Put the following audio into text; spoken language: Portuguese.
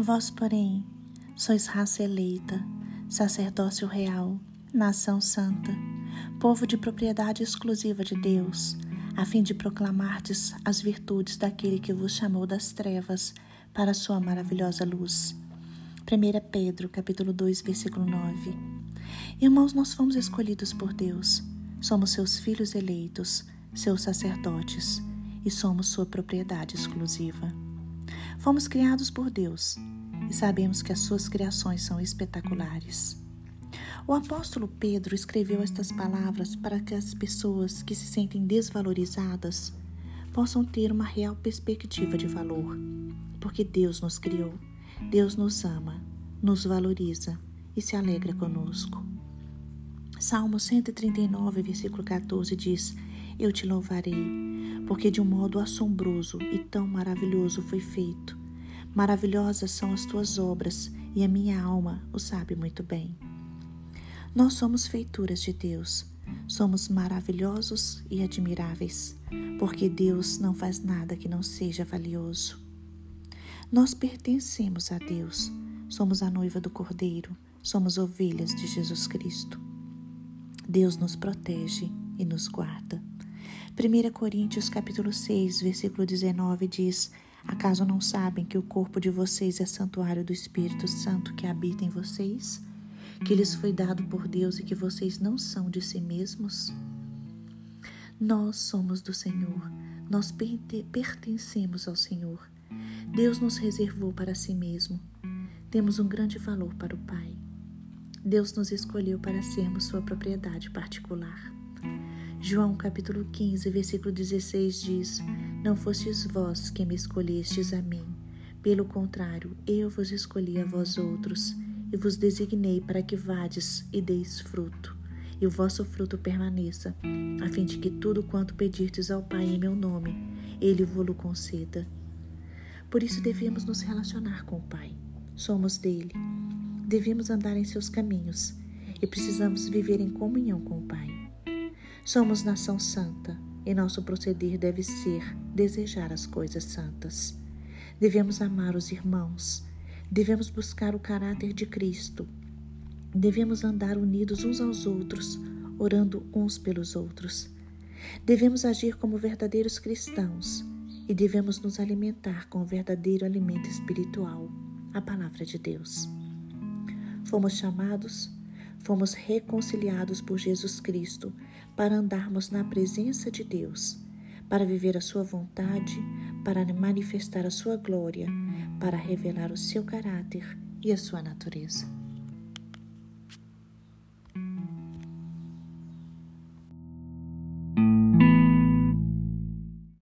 Vós, porém, sois raça eleita, sacerdócio real, nação santa, povo de propriedade exclusiva de Deus, a fim de proclamardes as virtudes daquele que vos chamou das trevas para a sua maravilhosa luz. 1 Pedro, capítulo 2, versículo 9. Irmãos, nós fomos escolhidos por Deus. Somos seus filhos eleitos, seus sacerdotes, e somos sua propriedade exclusiva. Fomos criados por Deus e sabemos que as suas criações são espetaculares. O apóstolo Pedro escreveu estas palavras para que as pessoas que se sentem desvalorizadas possam ter uma real perspectiva de valor, porque Deus nos criou, Deus nos ama, nos valoriza e se alegra conosco. Salmo 139, versículo 14 diz: Eu te louvarei, porque de um modo assombroso e tão maravilhoso foi feito. Maravilhosas são as tuas obras, e a minha alma o sabe muito bem. Nós somos feituras de Deus, somos maravilhosos e admiráveis, porque Deus não faz nada que não seja valioso. Nós pertencemos a Deus, somos a noiva do Cordeiro, somos ovelhas de Jesus Cristo. Deus nos protege e nos guarda. 1 Coríntios capítulo 6, versículo 19 diz: Acaso não sabem que o corpo de vocês é santuário do Espírito Santo que habita em vocês? Que lhes foi dado por Deus e que vocês não são de si mesmos? Nós somos do Senhor, nós pertencemos ao Senhor. Deus nos reservou para si mesmo. Temos um grande valor para o Pai. Deus nos escolheu para sermos sua propriedade particular. João capítulo 15, versículo 16 diz: Não fostes vós que me escolhestes a mim, pelo contrário, eu vos escolhi a vós outros, e vos designei para que vades e deis fruto, e o vosso fruto permaneça, a fim de que tudo quanto pedirdes ao Pai em meu nome, ele vos conceda. Por isso devemos nos relacionar com o Pai. Somos dele. Devemos andar em seus caminhos e precisamos viver em comunhão com o Pai. Somos nação santa e nosso proceder deve ser desejar as coisas santas. Devemos amar os irmãos, devemos buscar o caráter de Cristo, devemos andar unidos uns aos outros, orando uns pelos outros. Devemos agir como verdadeiros cristãos e devemos nos alimentar com o verdadeiro alimento espiritual, a palavra de Deus. Fomos chamados fomos reconciliados por Jesus Cristo para andarmos na presença de Deus, para viver a Sua vontade, para manifestar a Sua glória, para revelar o seu caráter e a sua natureza.